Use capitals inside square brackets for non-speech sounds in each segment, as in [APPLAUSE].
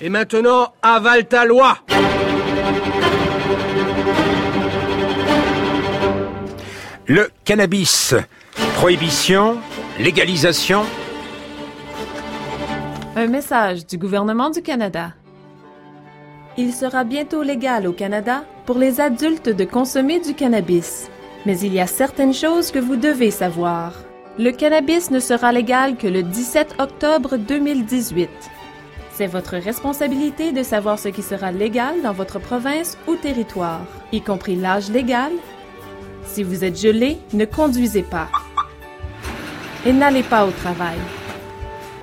Et maintenant, avale ta loi Le cannabis. Prohibition, légalisation. Un message du gouvernement du Canada. Il sera bientôt légal au Canada pour les adultes de consommer du cannabis. Mais il y a certaines choses que vous devez savoir. Le cannabis ne sera légal que le 17 octobre 2018. C'est votre responsabilité de savoir ce qui sera légal dans votre province ou territoire, y compris l'âge légal. Si vous êtes gelé, ne conduisez pas. Et n'allez pas au travail.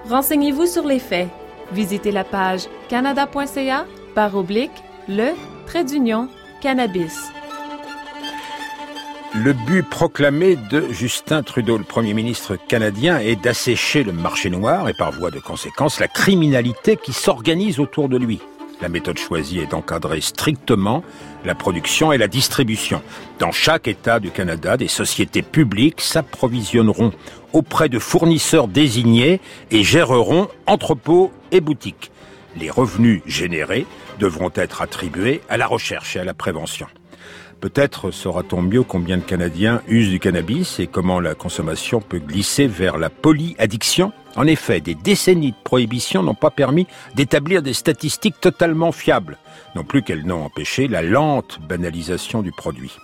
Renseignez-vous sur les faits. Visitez la page canada.ca par oblique le trait d'union cannabis. Le but proclamé de Justin Trudeau, le Premier ministre canadien, est d'assécher le marché noir et par voie de conséquence la criminalité qui s'organise autour de lui. La méthode choisie est d'encadrer strictement la production et la distribution. Dans chaque État du Canada, des sociétés publiques s'approvisionneront auprès de fournisseurs désignés et géreront entrepôts et boutiques. Les revenus générés devront être attribués à la recherche et à la prévention. Peut-être saura-t-on mieux combien de Canadiens usent du cannabis et comment la consommation peut glisser vers la polyaddiction. En effet, des décennies de prohibition n'ont pas permis d'établir des statistiques totalement fiables, non plus qu'elles n'ont empêché la lente banalisation du produit.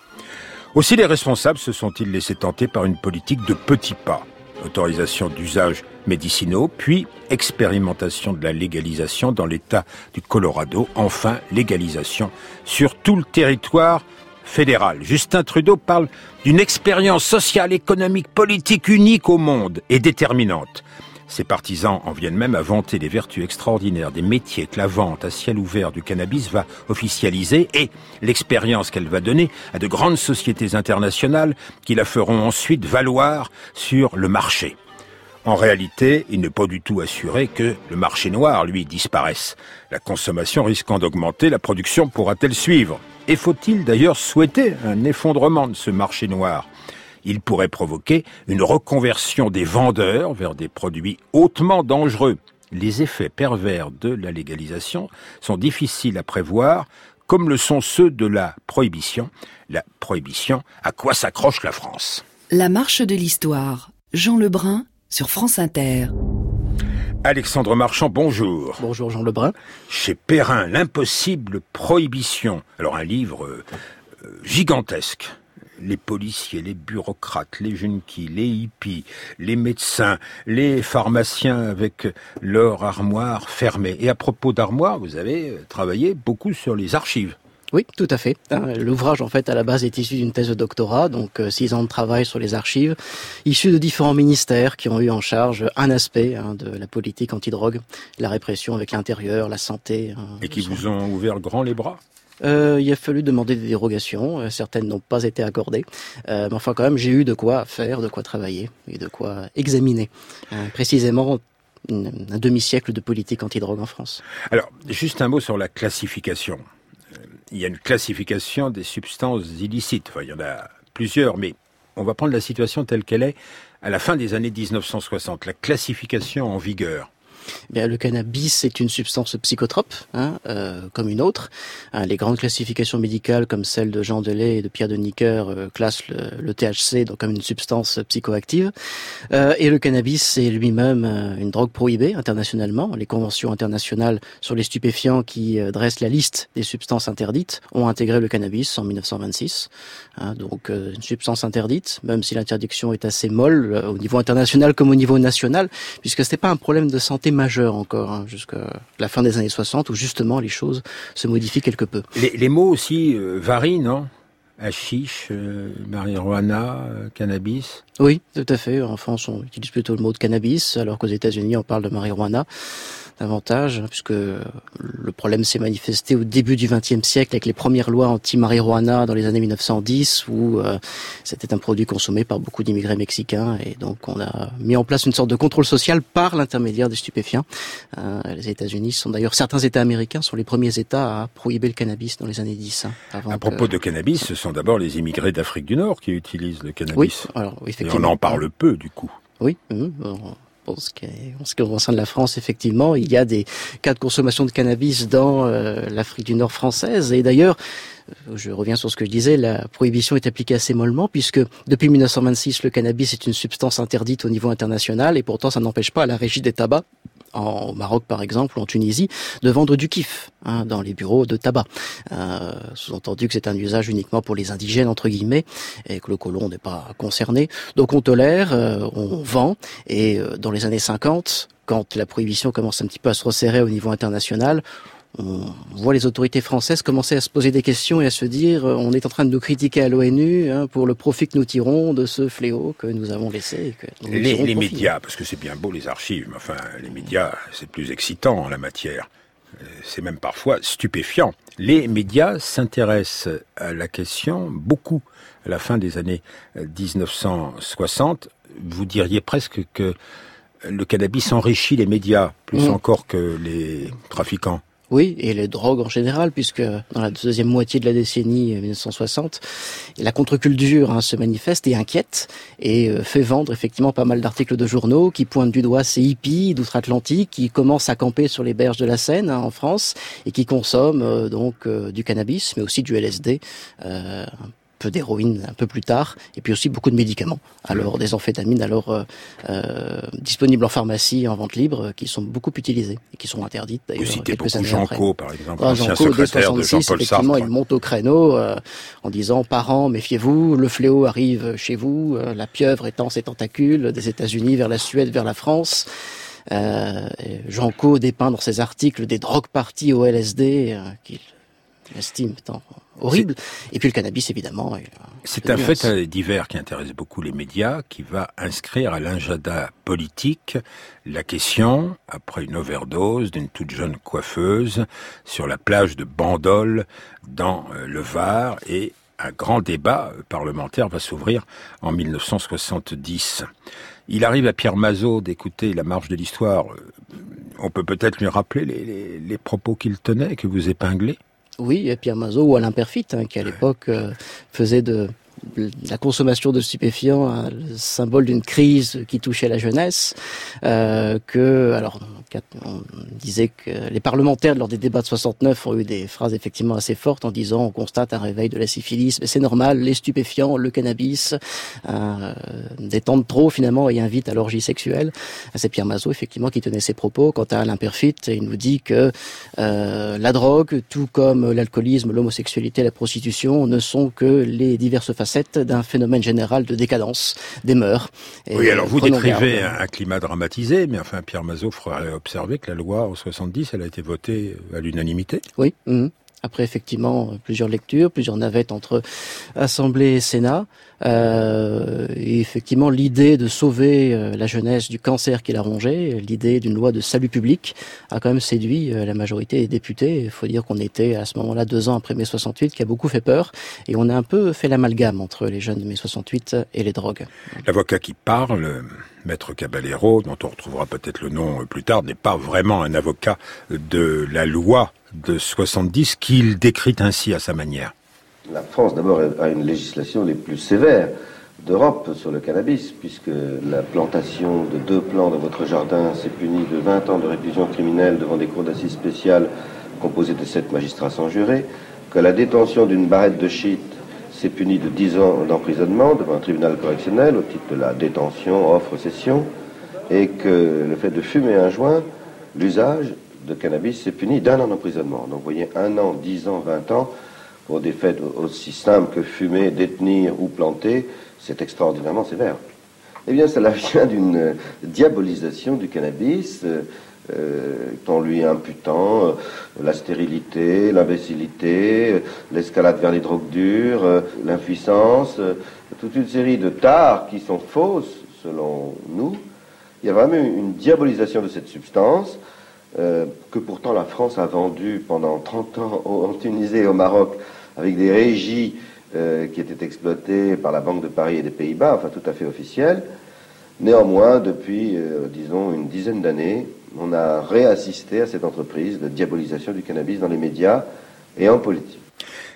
Aussi les responsables se sont-ils laissés tenter par une politique de petits pas. Autorisation d'usage médicinaux, puis expérimentation de la légalisation dans l'État du Colorado, enfin légalisation sur tout le territoire fédéral. Justin Trudeau parle d'une expérience sociale, économique, politique unique au monde et déterminante. Ses partisans en viennent même à vanter les vertus extraordinaires des métiers que la vente à ciel ouvert du cannabis va officialiser et l'expérience qu'elle va donner à de grandes sociétés internationales qui la feront ensuite valoir sur le marché. En réalité, il n'est pas du tout assuré que le marché noir, lui, disparaisse. La consommation risquant d'augmenter, la production pourra-t-elle suivre? Et faut-il d'ailleurs souhaiter un effondrement de ce marché noir? Il pourrait provoquer une reconversion des vendeurs vers des produits hautement dangereux. Les effets pervers de la légalisation sont difficiles à prévoir, comme le sont ceux de la prohibition. La prohibition, à quoi s'accroche la France? La marche de l'histoire. Jean Lebrun sur France Inter. Alexandre Marchand, bonjour. Bonjour Jean Lebrun. Chez Perrin, l'impossible prohibition. Alors un livre euh, gigantesque les policiers, les bureaucrates, les junkies, les hippies, les médecins, les pharmaciens avec leur armoire fermée. Et à propos d'armoire, vous avez travaillé beaucoup sur les archives. Oui, tout à fait. Hein, l'ouvrage, en fait, à la base, est issu d'une thèse de doctorat, donc euh, six ans de travail sur les archives, issus de différents ministères qui ont eu en charge un aspect hein, de la politique antidrogue, la répression avec l'intérieur, la santé. Hein, Et qui vous ont ouvert grand les bras? Euh, il a fallu demander des dérogations. Euh, certaines n'ont pas été accordées. Euh, mais enfin, quand même, j'ai eu de quoi faire, de quoi travailler et de quoi examiner. Euh, précisément, un demi-siècle de politique antidrogue en France. Alors, juste un mot sur la classification. Il y a une classification des substances illicites. Il y en a plusieurs, mais on va prendre la situation telle qu'elle est à la fin des années 1960. La classification en vigueur Le cannabis est une substance psychotrope, hein, euh, comme une autre. Hein, les grandes classifications médicales, comme celle de Jean Delay et de Pierre de Nicker, euh, classent le, le, THC donc comme une substance psychoactive. Euh, et le cannabis est lui-même euh, une drogue prohibée internationalement. Les conventions internationales sur les stupéfiants qui euh, dressent la liste des substances interdites ont intégré le cannabis en 1926. Hein, donc une substance interdite, même si l'interdiction est assez molle au niveau international comme au niveau national, puisque ce n'est pas un problème de santé majeur encore, hein, jusqu'à la fin des années 60, où justement les choses se modifient quelque peu. Les, les mots aussi euh, varient, non? Hachiche, euh, marijuana, euh, cannabis Oui, tout à fait. En France, on utilise plutôt le mot de cannabis, alors qu'aux États-Unis, on parle de marijuana davantage, puisque le problème s'est manifesté au début du XXe siècle avec les premières lois anti-marijuana dans les années 1910, où euh, c'était un produit consommé par beaucoup d'immigrés mexicains, et donc on a mis en place une sorte de contrôle social par l'intermédiaire des stupéfiants. Euh, les États-Unis sont d'ailleurs, certains États américains sont les premiers États à prohiber le cannabis dans les années 10. Hein, avant à propos que... de cannabis, ce sont d'abord les immigrés d'Afrique du Nord qui utilisent le cannabis. Oui, alors effectivement. Et on en parle peu du coup. Oui, En ce qui concerne la France, effectivement, il y a des cas de consommation de cannabis dans l'Afrique du Nord française. Et d'ailleurs, je reviens sur ce que je disais, la prohibition est appliquée assez mollement puisque depuis 1926, le cannabis est une substance interdite au niveau international et pourtant ça n'empêche pas la régie des tabacs en, au Maroc par exemple ou en Tunisie, de vendre du kiff hein, dans les bureaux de tabac. Euh, Sous-entendu que c'est un usage uniquement pour les indigènes entre guillemets et que le colon n'est pas concerné. Donc on tolère, euh, on vend et euh, dans les années 50, quand la prohibition commence un petit peu à se resserrer au niveau international, on voit les autorités françaises commencer à se poser des questions et à se dire euh, on est en train de nous critiquer à l'ONU hein, pour le profit que nous tirons de ce fléau que nous avons laissé. les, médias, parce que c'est bien beau les archives, mais enfin les médias c'est plus excitant en la matière. Euh, c'est même parfois stupéfiant. Les médias s'intéressent à la question beaucoup à la fin des années 1960. Euh, Vous diriez presque que le cannabis enrichit les médias plus mmh. encore que les trafiquants. Oui, et les drogues en général, puisque dans la deuxième moitié de la décennie 1960, euh, la contre-culture hein, se manifeste et inquiète et euh, fait vendre effectivement pas mal d'articles de journaux qui pointent du doigt ces hippies d'outre-Atlantique qui commencent à camper sur les berges de la Seine hein, en France et qui consomment euh, donc du cannabis, mais aussi du LSD, peu d'héroïne un peu plus tard, et puis aussi beaucoup de médicaments. Alors des amphétamines alors euh, euh, disponibles en pharmacie en vente libre, qui sont beaucoup utilisées et qui sont interdites. Vous citez beaucoup Jean Co, par exemple, ah, Jean Co, dès 66, effectivement, il monte au créneau euh, en disant parents, méfiez-vous, le fléau arrive chez vous, euh, la pieuvre étend ses tentacules des États-Unis vers la Suède, vers la France. Euh, Jean Co dépeint dans ses articles des drogues parties au LSD euh, qu'il estime étant horrible. Et puis le cannabis, évidemment. C'est un fait divers qui intéresse beaucoup les médias, qui va inscrire à l'agenda politique la question, après une overdose d'une toute jeune coiffeuse sur la plage de Bandol dans euh, le Var, et un grand débat parlementaire va s'ouvrir en 1970. Il arrive à Pierre Mazot d'écouter la marche de l'histoire. On peut peut-être lui rappeler les, les propos qu'il tenait, que vous épinglez oui, Pierre Mazot ou Alain Perfit, hein, qui à l'époque euh, faisait de la consommation de stupéfiants un symbole d'une crise qui touchait la jeunesse, euh, que alors on disait que les parlementaires lors des débats de 69 ont eu des phrases effectivement assez fortes en disant on constate un réveil de la syphilis, mais c'est normal, les stupéfiants, le cannabis, euh, détendent trop finalement et invitent à l'orgie sexuelle. C'est Pierre Mazot effectivement qui tenait ses propos. Quant à Alain Perfit, il nous dit que euh, la drogue, tout comme l'alcoolisme, l'homosexualité, la prostitution, ne sont que les diverses d'un phénomène général de décadence des mœurs. oui, alors vous décrivez un, climat dramatisé, mais enfin Pierre Mazot ferait observé que la loi en 70, elle a été votée à l'unanimité. Oui. Mhm. Après effectivement plusieurs lectures, plusieurs navettes entre Assemblée et Sénat, euh, et effectivement l'idée de sauver euh, la jeunesse du cancer qui l'a rongé, l'idée d'une loi de salut public a quand même séduit euh, la majorité des députés. Il faut dire qu'on était à ce moment-là deux ans après mai 68, qui a beaucoup fait peur, et on a un peu fait l'amalgame entre les jeunes de mai 68 et les drogues. L'avocat qui parle, Maître Caballero, dont on retrouvera peut-être le nom plus tard, n'est pas vraiment un avocat de la loi de 70 qu'il décrit ainsi à sa manière. La France d'abord a une législation les plus sévères d'Europe sur le cannabis, puisque la plantation de deux plants dans votre jardin s'est punie de 20 ans de réclusion criminelle devant des cours d'assises spéciales composées de sept magistrats sans juré, que la détention d'une barrette de shit s'est punie de 10 ans d'emprisonnement devant un tribunal correctionnel au titre de la détention, offre, cession, et que le fait de fumer un joint, l'usage, de cannabis, c'est puni d'un an d'emprisonnement. Donc vous voyez, un an, dix ans, vingt ans, pour des faits aussi simples que fumer, détenir ou planter, c'est extraordinairement sévère. Eh bien, cela [LAUGHS] vient d'une diabolisation du cannabis, euh, en lui imputant euh, la stérilité, l'imbécilité, euh, l'escalade vers les drogues dures, euh, l'impuissance, toute une série de tares qui sont fausses, selon nous. Il y a vraiment une diabolisation de cette substance. Euh, que pourtant la France a vendu pendant 30 ans en Tunisie et au Maroc avec des régies euh, qui étaient exploitées par la Banque de Paris et des Pays-Bas, enfin tout à fait officielles. Néanmoins, depuis, euh, disons, une dizaine d'années, on a réassisté à cette entreprise de diabolisation du cannabis dans les médias et en politique.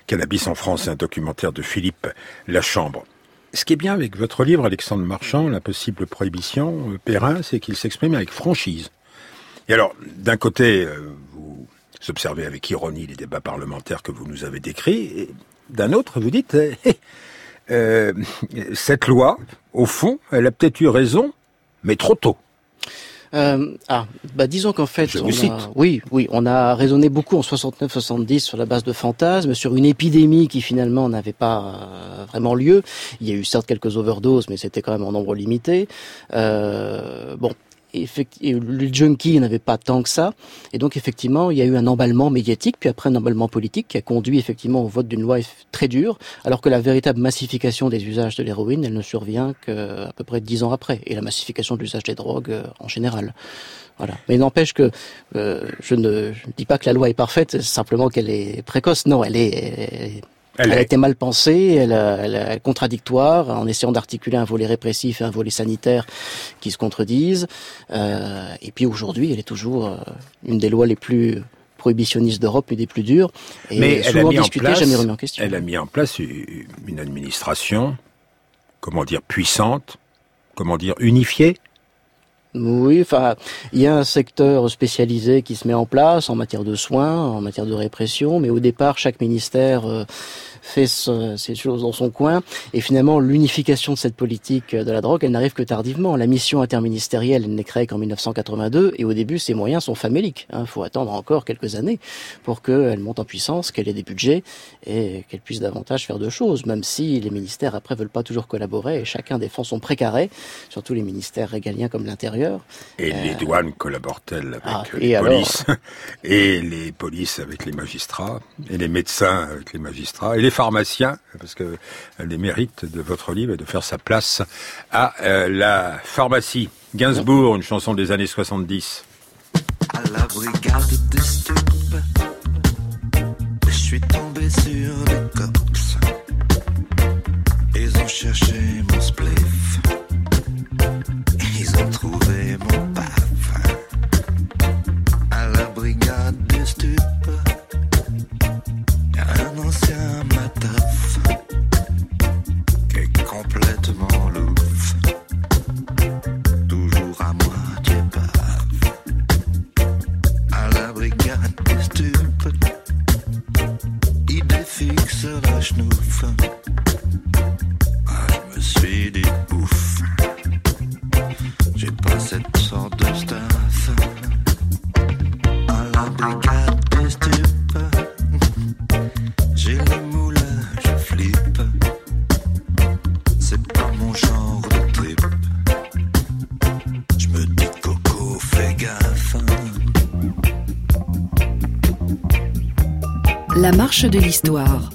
Cannabis en France, un documentaire de Philippe Lachambre. ce qui est bien avec votre livre, Alexandre Marchand, La possible prohibition, euh, Perrin, c'est qu'il s'exprime avec franchise. Et alors, d'un côté, euh, vous observez avec ironie les débats parlementaires que vous nous avez décrits, et d'un autre, vous dites, euh, cette loi, au fond, elle a peut-être eu raison, mais trop tôt. Euh, ah, bah disons qu'en fait, on a, oui, oui, on a raisonné beaucoup en 69-70 sur la base de fantasmes, sur une épidémie qui finalement n'avait pas euh, vraiment lieu. Il y a eu certes quelques overdoses, mais c'était quand même en nombre limité. Euh, bon. Effectivement, le junkie n'avait pas tant que ça, et donc effectivement, il y a eu un emballement médiatique, puis après un emballement politique qui a conduit effectivement au vote d'une loi très dure, alors que la véritable massification des usages de l'héroïne, elle ne survient qu'à peu près dix ans après, et la massification de l'usage des drogues euh, en général. Voilà. Mais n'empêche que euh, je ne je ne dis pas que la loi est parfaite, simplement qu'elle est précoce. Non, elle est, elle, Elle elle a est. été mal pensée, elle, est contradictoire, en essayant d'articuler un volet répressif et un volet sanitaire qui se contredisent. Euh, et puis aujourd'hui, elle est toujours euh, une des lois les plus prohibitionnistes d'Europe, une des plus dures, et Mais elle a souvent mis en discutée, place, jamais remis en question. elle a mis en place une administration, comment dire, puissante, comment dire, unifiée. Oui, enfin, il y a un secteur spécialisé qui se met en place en matière de soins, en matière de répression, mais au départ, chaque ministère euh, fait ce- ces choses dans son coin. Et finalement, l'unification de cette politique de la drogue, elle n'arrive que tardivement. La mission interministérielle, elle n'est créée qu'en 1982, et au début, ses moyens sont faméliques. Il faut attendre encore quelques années pour qu'elle monte en puissance, qu'elle ait des budgets et qu'elle puisse davantage faire de choses, même si les ministères après veulent pas toujours collaborer et chacun défend son précaré, surtout les ministères régaliens comme l'intérieur. Et les douanes collaborent-elles avec Euh. Ah, euh, et les alors? polices? [LAUGHS] Et les polices avec les magistrats? Et les médecins avec les magistrats? Et les pharmaciens Parce que euh, les mérites de votre livre est de faire sa place à euh, la pharmacie. Gainsbourg, une chanson des années 70. à la brigade des stupes. Je suis tombé sur des cops. Ils ont cherché mon spliff. Ils ont trouvé La marche de l'histoire.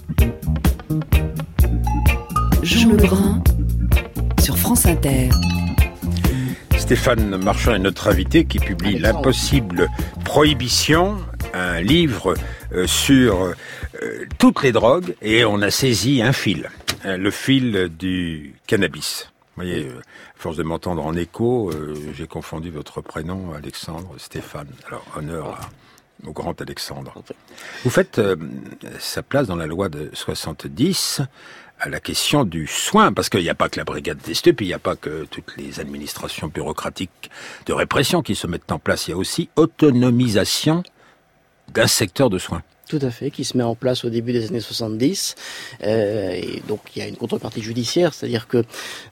Jean Lebrun sur France Inter. Stéphane Marchand est notre invité qui publie. L'impossible prohibition, un livre euh, sur euh, toutes les drogues et on a saisi un fil, euh, le fil du cannabis. Vous voyez, à force de m'entendre en écho, euh, j'ai confondu votre prénom, Alexandre, Stéphane. Alors, honneur à- au grand Alexandre. Vous faites euh, sa place dans la loi de 70 à la question du soin, parce qu'il n'y a pas que la brigade des stupes, il n'y a pas que toutes les administrations bureaucratiques de répression qui se mettent en place, il y a aussi autonomisation d'un secteur de soins. Tout à fait, qui se met en place au début des années 70. Euh, et donc il y a une contrepartie judiciaire, c'est-à-dire que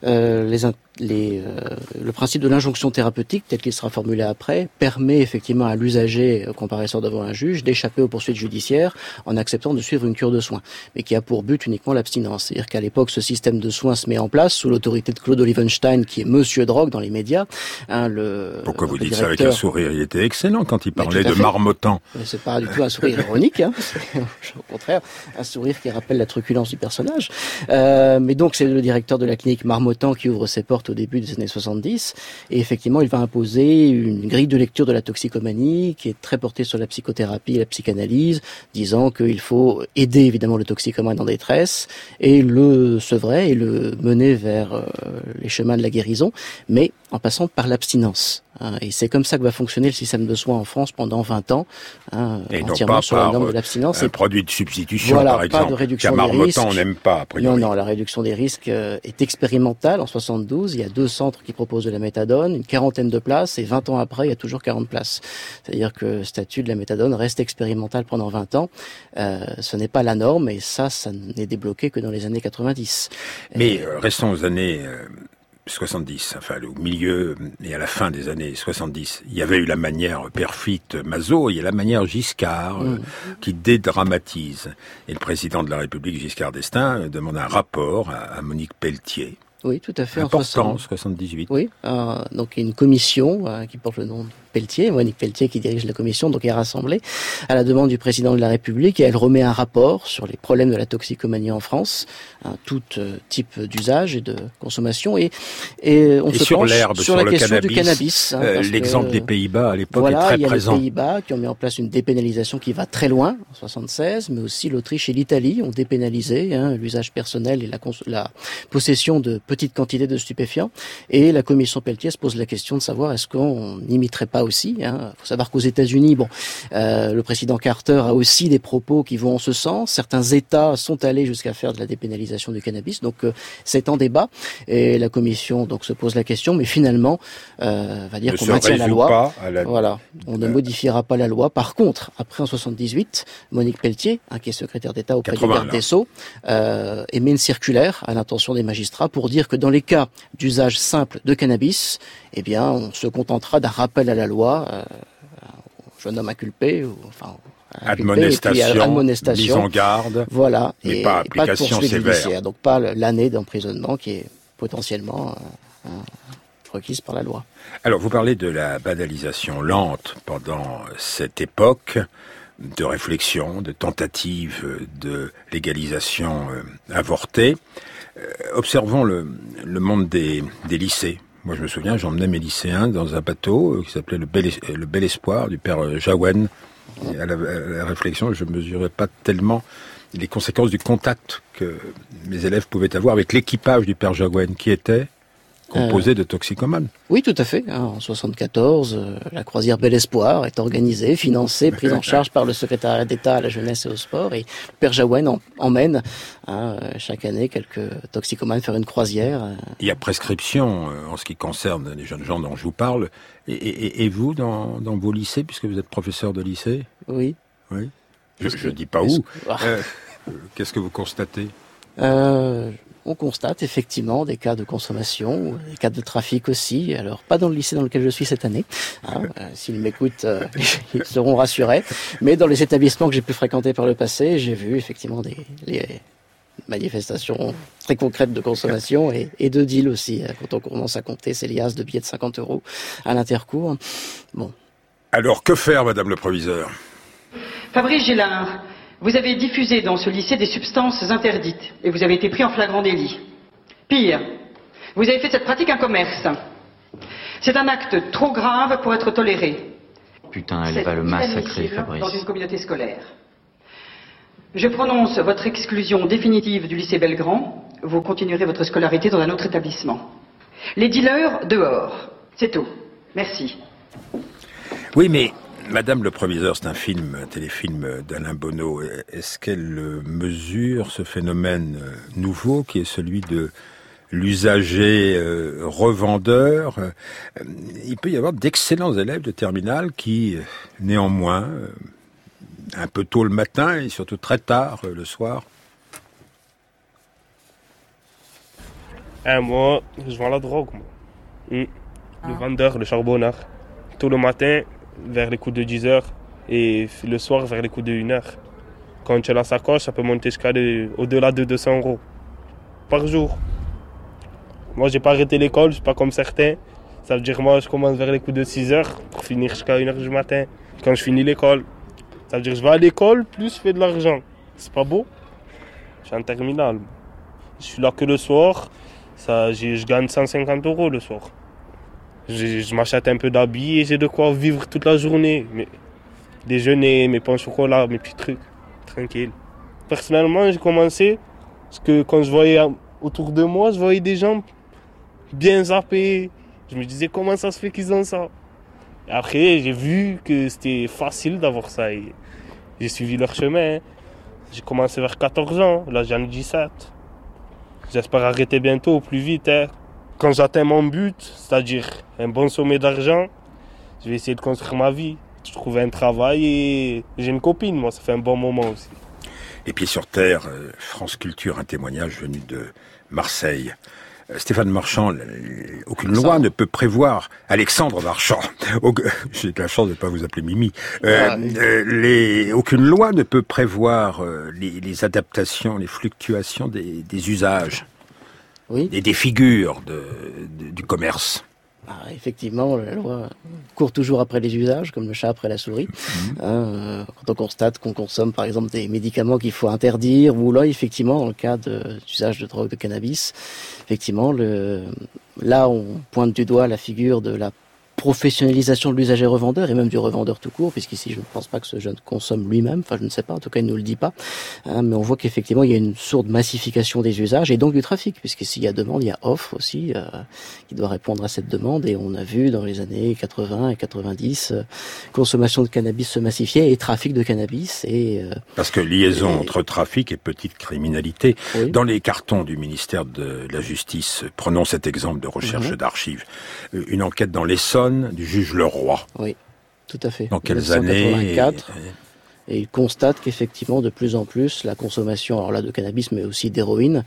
euh, les, les, euh, le principe de l'injonction thérapeutique, tel qu'il sera formulé après, permet effectivement à l'usager euh, comparaisseur devant un juge d'échapper aux poursuites judiciaires en acceptant de suivre une cure de soins, mais qui a pour but uniquement l'abstinence. C'est-à-dire qu'à l'époque, ce système de soins se met en place sous l'autorité de Claude Olivenstein, qui est Monsieur Drogue dans les médias. Hein, le, Pourquoi vous dites ça avec un sourire? Il était excellent quand il parlait de marmottant. C'est pas du tout un sourire ironique, hein. au contraire un sourire qui rappelle la truculence du personnage. Euh, mais donc c'est le directeur de la clinique Marmottan qui ouvre ses portes au début des années 70. Et effectivement, il va imposer une grille de lecture de la toxicomanie qui est très portée sur la psychothérapie et la psychanalyse, disant qu'il faut aider évidemment le toxicomane en détresse et le sevrer et le mener vers euh, les chemins de la guérison, mais en passant par l'abstinence. Hein. Et c'est comme ça que va fonctionner le système de soins en France pendant 20 ans, hein, Et non entièrement pas sur la norme de euh, l'abstinence. un produit de substitution, Voilà, par pas exemple. de réduction des risques. on n'aime pas, a. Non, non, la réduction des risques euh, est expérimentale. En 72, il y a deux centres qui proposent de la méthadone, une quarantaine de places, et 20 ans après, il y a toujours 40 places. C'est-à-dire que le statut de la méthadone reste expérimental pendant 20 ans. Euh, ce n'est pas la norme, et ça, ça n'est débloqué que dans les années 90. Mais euh, restons aux années euh, 70, enfin au milieu et à la fin des années 70. Il y avait eu la manière perfite Mazot, il y a la manière Giscard euh, qui dédramatise. Et le président de la République, Giscard d'Estaing, euh, demande un rapport à, à Monique Pelletier. Oui, tout à fait. en Important, 60. 78. Oui, euh, donc il y a une commission euh, qui porte le nom de Pelletier, Monique Pelletier qui dirige la commission, donc est rassemblée à la demande du président de la République et elle remet un rapport sur les problèmes de la toxicomanie en France, hein, tout euh, type d'usage et de consommation et, et on Et se sur penche sur, sur la le question du cannabis, hein, Euh, L'exemple des Pays-Bas à l'époque voilà, est très il y a présent. les Pays-Bas qui ont mis en place une dépénalisation qui va très loin, en 76, mais aussi l'Autriche et l'Italie ont dépénalisé hein, l'usage personnel et la, la possession de petites quantités de stupéfiants. Et la commission Pelletier se pose la question de savoir est-ce qu'on n'imiterait pas aussi. Il hein, faut savoir qu'aux États-Unis, bon, euh, le président Carter a aussi des propos qui vont en ce sens. Certains États sont allés jusqu'à faire de la dépénalisation du cannabis, donc euh, c'est en débat. Et la commission donc se pose la question, mais finalement euh, va dire qu'on maintient la loi. la- Voilà, on ne modifiera pas la loi. Par contre, après en 78, Monique Pelletier, hein, qui est secrétaire d'État auprès 80, du garde des Sceaux, euh, émet une circulaire à l'intention des magistrats pour dire que dans les cas d'usage simple de cannabis, eh bien, on se contentera d'un rappel à la loi, euh, au jeune homme inculpé, ou enfin puis, Admonestation, mise admonestation. en garde. Voilà, Mais et pas et application sévère. Donc pas l'année d'emprisonnement qui est potentiellement euh, requise par la loi. Alors, vous parlez de la banalisation lente pendant cette époque de réflexion, de tentative de légalisation euh, avortée. Observons le, le monde des, des lycées. Moi, je me souviens, j'emmenais mes lycéens dans un bateau euh, qui s'appelait le Bel, Es- le Bel Espoir du père euh, Jaouen. À la, à la réflexion, je mesurais pas tellement les conséquences du contact que mes élèves pouvaient avoir avec l'équipage du père Jaouen, qui était composé de toxicomanes. Oui, tout à fait. En 74, euh, la croisière Bel Espoir est organisée, financée, prise en charge par le secrétariat d'État à la jeunesse et au sport. Et Père Jaouen en- emmène hein, euh, chaque année quelques toxicomanes faire une croisière. euh. Il y a prescription euh, en ce qui concerne les jeunes gens dont je vous parle. Et, et- et vous, dans, dans vos lycées, puisque vous êtes professeur de lycée? Oui. Oui. Je ne dis pas où. que- Ah. Euh, euh, Qu'est-ce que vous constatez? Euh, on constate effectivement des cas de consommation, des cas de trafic aussi. Alors pas dans le lycée dans lequel je suis cette année. hein. [LAUGHS] Euh, S'ils m'écoutent, euh, [LAUGHS] ils seront rassurés. Mais dans les établissements que j'ai pu fréquenter par le passé, j'ai vu effectivement des les manifestations très concrètes de consommation et, et de deal aussi. euh, Quand on commence à compter ces liasses de billets de 50 euros à l'intercours. Bon, Alors, que faire, Madame le Proviseur? Fabrice Gélard, vous avez diffusé dans ce lycée des substances interdites et vous avez été pris en flagrant délit. Pire, vous avez fait de cette pratique un commerce. C'est un acte trop grave pour être toléré. Putain, elle va le massacrer, Fabrice. Dans une communauté scolaire. Je prononce votre exclusion définitive du lycée Belgrand. Vous continuerez votre scolarité dans un autre établissement. Les dealers, dehors. C'est tout. Merci. Oui, mais Madame le Proviseur, c'est un film, un téléfilm d'Alain Bonneau. Est-ce qu'elle mesure ce phénomène nouveau qui est celui de l'usager euh, revendeur? Euh, Il peut y avoir d'excellents élèves de terminale qui, néanmoins, euh, un peu tôt le matin et surtout très tard le soir, Eh, moi, je vends la drogue, moi. Hmm. Le vendeur, le charbonneur. Tout le matin, vers les coups de 10 heures, et le soir, vers les coups de 1 heure. Quand tu as la sacoche, ça peut monter jusqu'à au-delà de 200 euros par jour. Moi, j'ai pas arrêté l'école, je suis pas comme certains. Ça veut dire, moi, je commence vers les coups de 6 heures pour finir jusqu'à 1 heure du matin. Quand je finis l'école, ça veut dire, je vais à l'école, plus je fais de l'argent. C'est pas beau? Je suis en terminale. Je suis là que le soir. ça, je gagne 150 euros le soir. Je, m'achète un peu d'habits et j'ai de quoi vivre toute la journée. Mais, déjeuner, mes pains au chocolat, mes petits trucs, tranquille. Personnellement, j'ai commencé parce que quand je voyais autour de moi, je voyais des gens bien zappés. Je me disais comment ça se fait qu'ils ont ça? Après, j'ai vu que c'était facile d'avoir ça et j'ai suivi leur chemin. J'ai commencé vers 14 ans, là j'en ai 17. J'espère arrêter bientôt, plus vite. hein. Quand j'atteins mon but, c'est-à-dire un bon sommet d'argent, je vais essayer de construire ma vie. Je trouve un travail et j'ai une copine, moi, ça fait un bon moment aussi. Et pieds sur terre, euh, France Culture, un témoignage venu de Marseille. Euh, Stéphane Marchand, aucune loi ne peut prévoir, Alexandre Marchand, [LAUGHS] [LAUGHS] j'ai de la chance de ne pas vous appeler Mimi, Euh, Ah, oui. les, aucune loi ne peut prévoir les, les adaptations, les fluctuations des, des usages, Oui. et des figures de, de- du commerce. Ah, effectivement, la loi court toujours après les usages, comme le chat après la souris. Hein, euh, quand on constate qu'on consomme, par exemple, des médicaments qu'il faut interdire, ou là, effectivement, dans le cas de- d'usage de drogue de cannabis, effectivement, le, là, on pointe du doigt la figure de la professionnalisation de l'usager revendeur et même du revendeur tout court, puisqu'ici je ne pense pas que ce jeune consomme lui-même, enfin je ne sais pas, en tout cas il ne nous le dit pas, Hein, mais on voit qu'effectivement il y a une sourde massification des usages et donc du trafic, puisque s'il y a demande, il y a offre aussi euh, qui doit répondre à cette demande. Et on a vu dans les années 80 et 90 euh, consommation de cannabis se massifier et trafic de cannabis et euh, Parce que liaison Et- entre trafic et petite criminalité, oui. Dans les cartons du ministère de la Justice, prenons cet exemple de recherche Mhm. d'archives, une enquête dans l'Essonne du juge Leroy. tout à fait. Dans quelles années 1984. et- il constate qu'effectivement, de plus en plus, la consommation, alors là, de cannabis, mais aussi d'héroïne,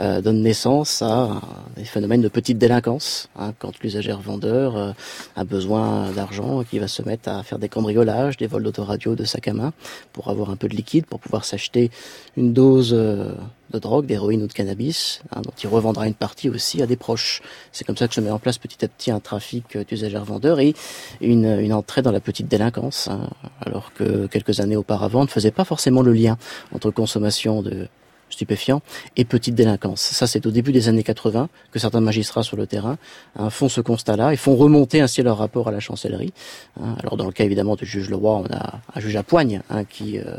euh, donne naissance à des phénomènes de petite délinquance. hein, quand l'usager vendeur euh, a besoin d'argent, qui va se mettre à faire des cambriolages, des vols d'autoradio, de sac à main, pour avoir un peu de liquide, pour pouvoir s'acheter une dose euh, de drogue, d'héroïne ou de cannabis, hein, dont il revendra une partie aussi à des proches. C'est comme ça que se met en place petit à petit un trafic euh, d'usagers-vendeurs et une, une entrée dans la petite délinquance, hein, alors que quelques années auparavant, on ne faisait pas forcément le lien entre consommation de stupéfiants et petite délinquance. Ça, c'est au début des années 80 que certains magistrats sur le terrain hein, font ce constat-là et font remonter ainsi leur rapport à la chancellerie. hein. Alors, dans le cas évidemment du juge Leroy, on a un juge à poigne hein, qui euh,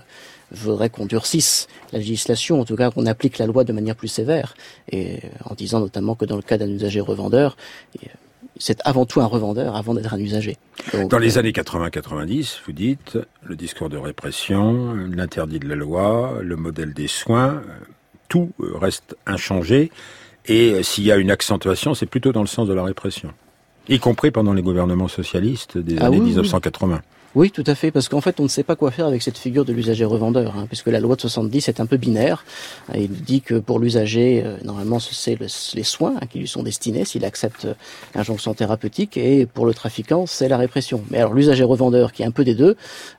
voudrait qu'on durcisse la législation, en tout cas qu'on applique la loi de manière plus sévère, et euh, en disant notamment que dans le cas d'un usager revendeur, c'est avant tout un revendeur avant d'être un usager. Donc, Dans les euh, années 80-90, vous dites, le discours de répression, l'interdit de la loi, le modèle des soins, tout reste inchangé. Et euh, s'il y a une accentuation, c'est plutôt dans le sens de la répression. Y compris pendant les gouvernements socialistes des Ah années oui, oui. 1980. Oui, tout à fait, parce qu'en fait, on ne sait pas quoi faire avec cette figure de l'usager revendeur, hein, puisque la loi de 70 est un peu binaire. Euh, Il dit que pour l'usager, euh, normalement, ce- c'est le- les soins hein, qui lui sont destinés s'il accepte euh, l'injonction thérapeutique, et pour le trafiquant, c'est la répression. Mais alors, l'usager revendeur, qui est un peu des deux,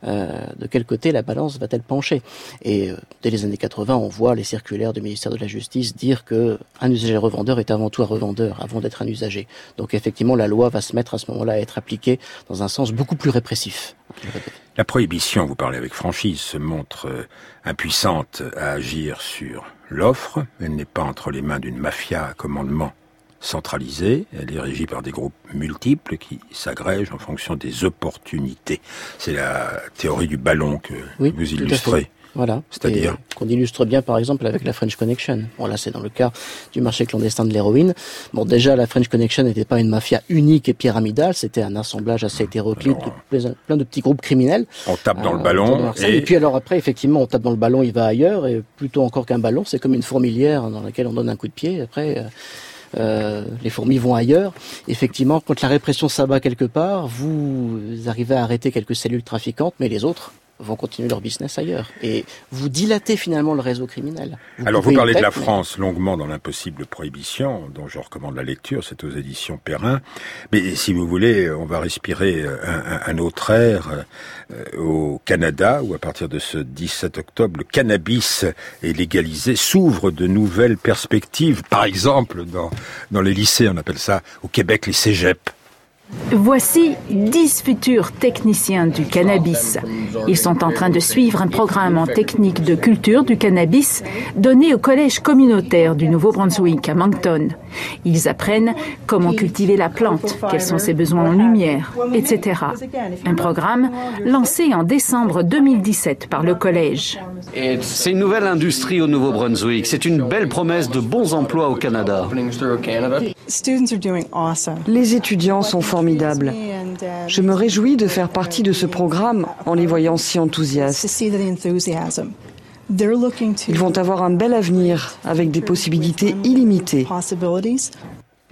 euh, de quel côté la balance va-t-elle pencher? Et euh, dès les années 80, on voit les circulaires du ministère de la Justice dire que un usager revendeur est avant tout un revendeur, avant d'être un usager. Donc, effectivement, la loi va se mettre à ce moment-là à être appliquée dans un sens beaucoup plus répressif. La prohibition, vous parlez avec franchise, se montre euh, impuissante à agir sur l'offre. Elle n'est pas entre les mains d'une mafia à commandement centralisé. Elle est régie par des groupes multiples qui s'agrègent en fonction des opportunités. C'est la théorie du ballon que Oui, vous illustrez. Voilà. C'est-à-dire Et Qu'on illustre bien, par exemple, avec la French Connection. Bon, là, c'est dans le cas du marché clandestin de l'héroïne. Bon, déjà, la French Connection n'était pas une mafia unique et pyramidale. C'était un assemblage assez hétéroclite Alors, de plein- de petits groupes criminels. On tape dans euh, le de ballon et, puis alors après, effectivement, on tape dans le ballon, il va ailleurs. Et plutôt encore qu'un ballon, c'est comme une fourmilière dans laquelle on donne un coup de pied. Après... euh, euh, les fourmis vont ailleurs. Effectivement, quand la répression s'abat quelque part, vous arrivez à arrêter quelques cellules trafiquantes, mais les autres vont continuer leur business ailleurs. Et vous dilatez finalement le réseau criminel. Alors, vous parlez de la France longuement dans l'impossible prohibition, dont je recommande la lecture, c'est aux éditions Perrin. Mais si vous voulez, on va respirer euh, un autre air euh, au Canada, où à partir de ce 17 octobre, le cannabis est légalisé, s'ouvrent de nouvelles perspectives. Par exemple, dans, dans les lycées, on appelle ça au Québec les cégeps. Voici 10 futurs techniciens du cannabis. Ils sont en train de suivre un programme en technique de culture du cannabis donné au collège communautaire du Nouveau-Brunswick à Moncton. Ils apprennent comment cultiver la plante, quels sont ses besoins en lumière, etc. Un programme lancé en décembre 2017 par le collège. C'est une nouvelle industrie au Nouveau-Brunswick. C'est une belle promesse de bons emplois au Canada. Les étudiants sont formidables. Je me réjouis de faire partie de ce programme en les voyant si enthousiastes. Ils vont avoir un bel avenir avec des possibilités illimitées.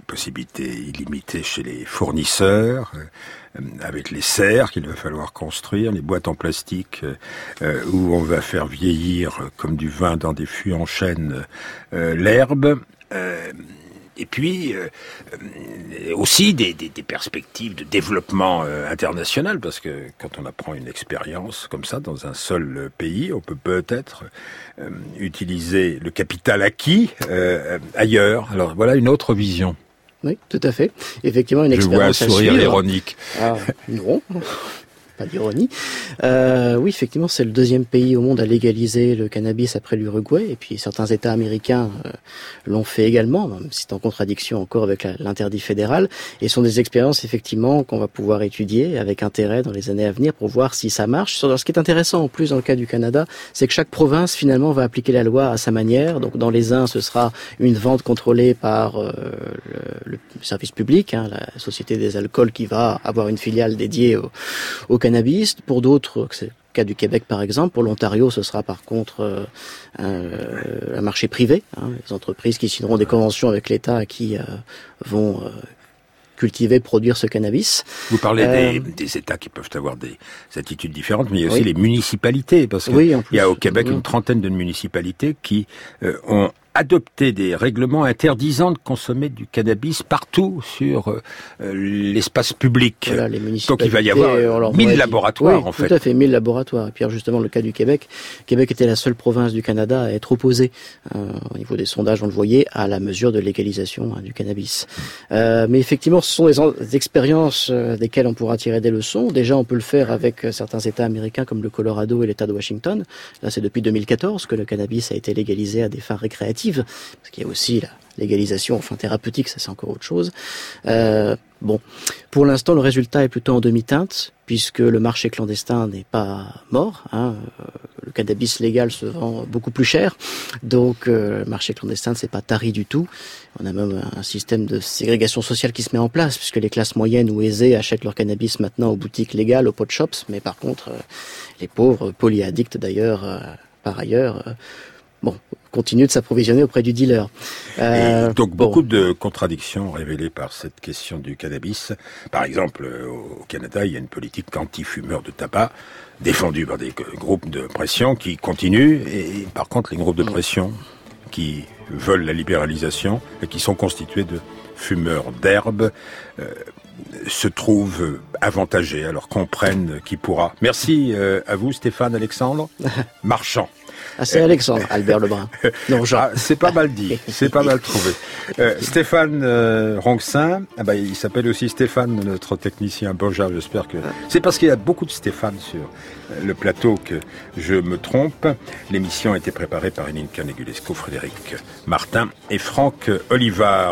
Possibilités illimitées chez les fournisseurs, euh, avec les serres qu'il va falloir construire, les boîtes en plastique euh, où on va faire vieillir euh, comme du vin dans des fûts en chêne l'herbe. Et puis aussi des, des, des, perspectives de développement international, parce que quand on apprend une expérience comme ça dans un seul pays, on peut peut-être utiliser le capital acquis ailleurs. Alors voilà une autre vision. Oui, tout à fait. Effectivement, une expérience. Je vois un sourire ironique. Ah, non pas d'ironie. Euh, oui, effectivement, c'est le deuxième pays au monde à légaliser le cannabis après l'Uruguay, et puis certains États américains euh, l'ont fait également, même si c'est en contradiction encore avec l'interdit fédéral, et ce sont des expériences effectivement qu'on va pouvoir étudier avec intérêt dans les années à venir pour voir si ça marche. Ce qui est intéressant en plus dans le cas du Canada, c'est que chaque province finalement va appliquer la loi à sa manière. Donc dans les uns, ce sera une vente contrôlée par euh, le, service public, hein, la Société des alcools qui va avoir une filiale dédiée au, au cannabis. Pour d'autres, c'est le cas du Québec par exemple. Pour l'Ontario, ce sera par contre euh, un, un, marché privé. Hein, les entreprises qui signeront des conventions avec l'État qui euh, vont euh, cultiver, produire ce cannabis. Vous parlez des, des, États qui peuvent avoir des attitudes différentes, mais il y a aussi oui. les municipalités, parce qu'il oui, y a au Québec une trentaine de municipalités qui ont adopter des règlements interdisant de consommer du cannabis partout sur euh, l'espace public. Voilà, les Donc il va y avoir 1000 laboratoires oui, en fait. Tout à fait, 1000 laboratoires. Et puis justement le cas du Québec, Québec était la seule province du Canada à être opposée euh, au niveau des sondages, on le voyait, à la mesure de légalisation hein, du cannabis. Euh, mais effectivement, ce sont des, expériences euh, desquelles on pourra tirer des leçons. Déjà, on peut le faire avec euh, certains États américains comme le Colorado et l'État de Washington. Là, c'est depuis 2014 que le cannabis a été légalisé à des fins récréatives parce qu'il y a aussi la légalisation, enfin thérapeutique, ça c'est encore autre chose. Euh, bon, pour l'instant, le résultat est plutôt en demi-teinte, puisque le marché clandestin n'est pas mort. Hein. Le cannabis légal se vend beaucoup plus cher, donc euh, le marché clandestin ne s'est pas tari du tout. On a même un système de ségrégation sociale qui se met en place, puisque les classes moyennes ou aisées achètent leur cannabis maintenant aux boutiques légales, aux pot shops, mais par contre, euh, les pauvres, polyaddicts d'ailleurs, euh, par ailleurs, bon, continue de s'approvisionner auprès du dealer. Euh, donc bon. beaucoup de contradictions révélées par cette question du cannabis. Par exemple, au Canada, il y a une politique anti-fumeur de tabac défendue par des groupes de pression qui continuent, et par contre les groupes de pression qui veulent la libéralisation et qui sont constitués de fumeurs d'herbe euh, se trouvent avantagés, alors comprennent qui pourra. Merci euh, à vous Stéphane Alexandre [LAUGHS] Marchand. Ah, c'est Alexandre, Albert Lebrun. [LAUGHS] Non, Jean. Ah, c'est pas mal dit, c'est pas mal trouvé. [LAUGHS] Euh, Stéphane euh, Ronxin, ah bah, il s'appelle aussi Stéphane, notre technicien Bonjour, j'espère que... C'est parce qu'il y a beaucoup de Stéphane sur euh, le plateau que je me trompe. L'émission a été préparée par Eline Canegulesco, Frédéric Martin et Franck Olivard.